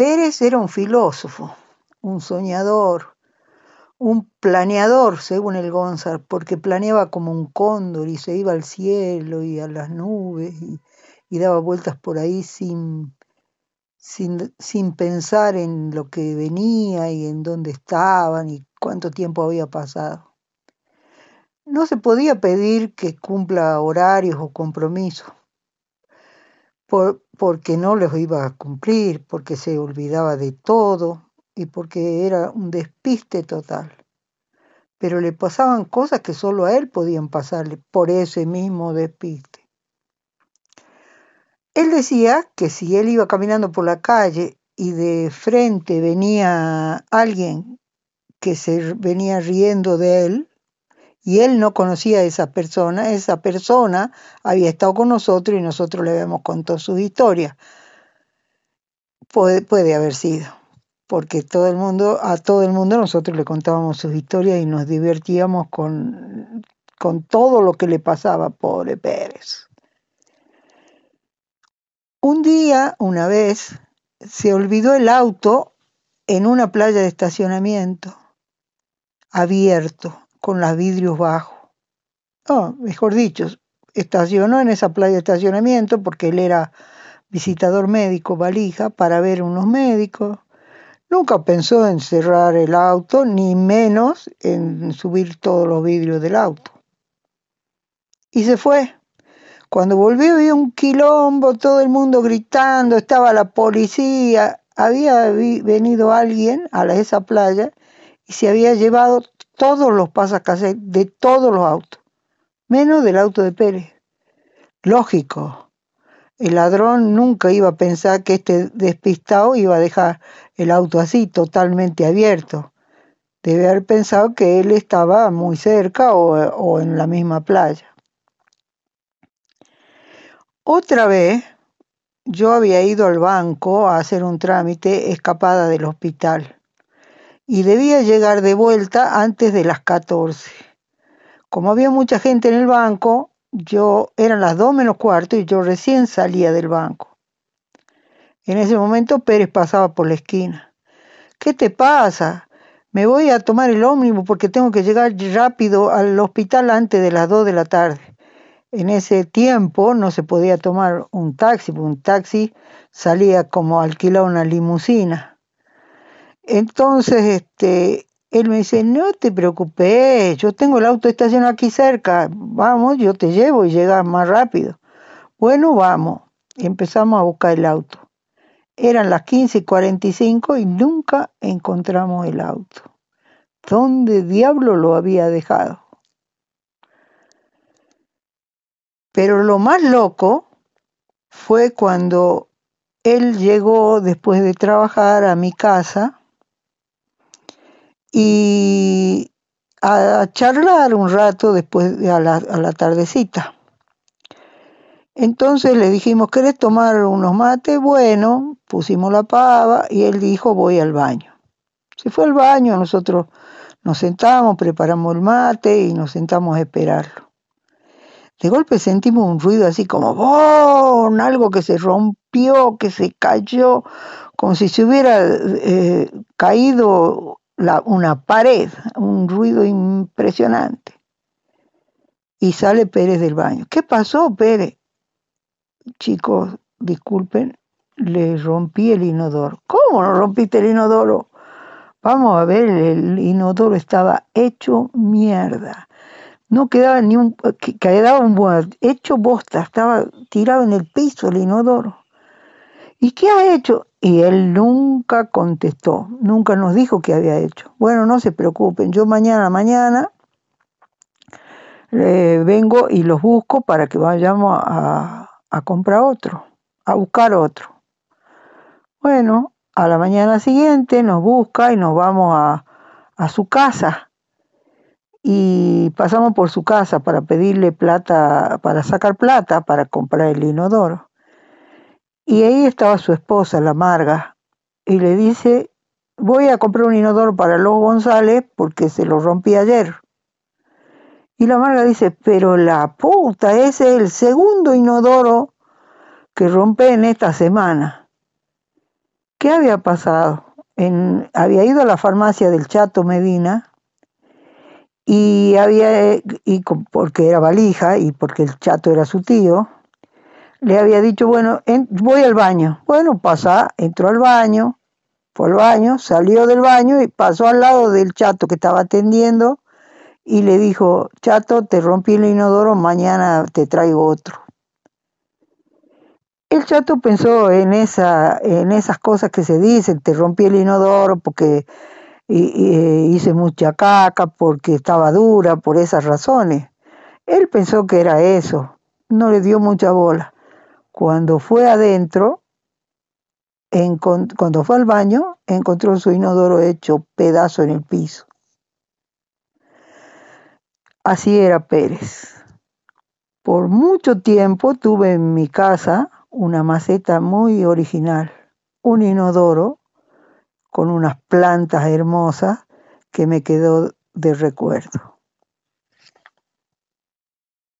Pérez era un filósofo, un soñador, un planeador, según el Gonzar, porque planeaba como un cóndor y se iba al cielo y a las nubes y, y daba vueltas por ahí sin, sin, sin pensar en lo que venía y en dónde estaban y cuánto tiempo había pasado. No se podía pedir que cumpla horarios o compromisos, por, porque no los iba a cumplir, porque se olvidaba de todo y porque era un despiste total. Pero le pasaban cosas que solo a él podían pasarle por ese mismo despiste. Él decía que si él iba caminando por la calle y de frente venía alguien que se venía riendo de él, y él no conocía a esa persona, esa persona había estado con nosotros y nosotros le habíamos contado sus historias. Puede, puede haber sido, porque todo el mundo, a todo el mundo nosotros le contábamos sus historias y nos divertíamos con, con todo lo que le pasaba, pobre Pérez. Un día, una vez, se olvidó el auto en una playa de estacionamiento, abierto, con los vidrios bajos. Mejor dicho, estacionó en esa playa de estacionamiento porque él era visitador médico, valija, para ver unos médicos. Nunca pensó en cerrar el auto, ni menos en subir todos los vidrios del auto. Y se fue. Cuando volvió había un quilombo, todo el mundo gritando, estaba la policía, había venido alguien a esa playa y se había llevado todos los pasacasetes de todos los autos, menos del auto de Pérez. Lógico, el ladrón nunca iba a pensar que este despistado iba a dejar el auto así, totalmente abierto. Debe haber pensado que él estaba muy cerca o, o en la misma playa. Otra vez, yo había ido al banco a hacer un trámite escapada del hospital y debía llegar de vuelta antes de las 14. Como había mucha gente en el banco, yo eran las 2 menos cuarto y yo recién salía del banco. En ese momento Pérez pasaba por la esquina. ¿Qué te pasa? Me voy a tomar el ómnibus porque tengo que llegar rápido al hospital antes de las 2 de la tarde. En ese tiempo no se podía tomar un taxi, porque un taxi salía como alquilar una limusina. Entonces, este, él me dice, no te preocupes, yo tengo el auto estacionado aquí cerca, vamos, yo te llevo y llegas más rápido. Bueno, vamos. Y empezamos a buscar el auto. Eran las 15.45 y nunca encontramos el auto. ¿Dónde diablo lo había dejado? Pero lo más loco fue cuando él llegó después de trabajar a mi casa y a charlar un rato después de a la, a la tardecita. Entonces le dijimos, ¿querés tomar unos mates? Bueno, pusimos la pava y él dijo, voy al baño. Se fue al baño, nosotros nos sentamos, preparamos el mate y nos sentamos a esperarlo. De golpe sentimos un ruido así como ¡Bon! algo que se rompió, que se cayó, como si se hubiera eh, caído una pared, un ruido impresionante. Y sale Pérez del baño. ¿Qué pasó, Pérez? Chicos, disculpen, le rompí el inodoro. ¿Cómo no rompiste el inodoro? Vamos a ver, el inodoro estaba hecho mierda. No quedaba ni un, quedaba un buen, hecho bosta, estaba tirado en el piso el inodoro. ¿Y qué ha hecho? Y él nunca contestó, nunca nos dijo qué había hecho. Bueno, no se preocupen, yo mañana, mañana eh, vengo y los busco para que vayamos a, comprar otro, a buscar otro. Bueno, a la mañana siguiente nos busca y nos vamos a, a su casa. Y pasamos por su casa para pedirle plata, para sacar plata para comprar el inodoro. Y ahí estaba su esposa, la Marga, y le dice, voy a comprar un inodoro para los González porque se lo rompí ayer. Y la Marga dice, pero la puta, ese es el segundo inodoro que rompe en esta semana. ¿Qué había pasado? Había ido a la farmacia del Chato Medina y había, y porque era valija y porque el Chato era su tío, le había dicho, bueno, en, voy al baño. Bueno, pasa, entró al baño, fue al baño, salió del baño y pasó al lado del Chato que estaba atendiendo y le dijo, Chato, te rompí el inodoro, mañana te traigo otro. El chato pensó en, esa, en esas cosas que se dicen, te rompí el inodoro porque hice mucha caca, porque estaba dura, por esas razones. Él pensó que era eso, no le dio mucha bola. Cuando fue adentro, cuando fue al baño, encontró su inodoro hecho pedazo en el piso. Así era Pérez. Por mucho tiempo tuve en mi casa una maceta muy original, un inodoro con unas plantas hermosas que me quedó de recuerdo.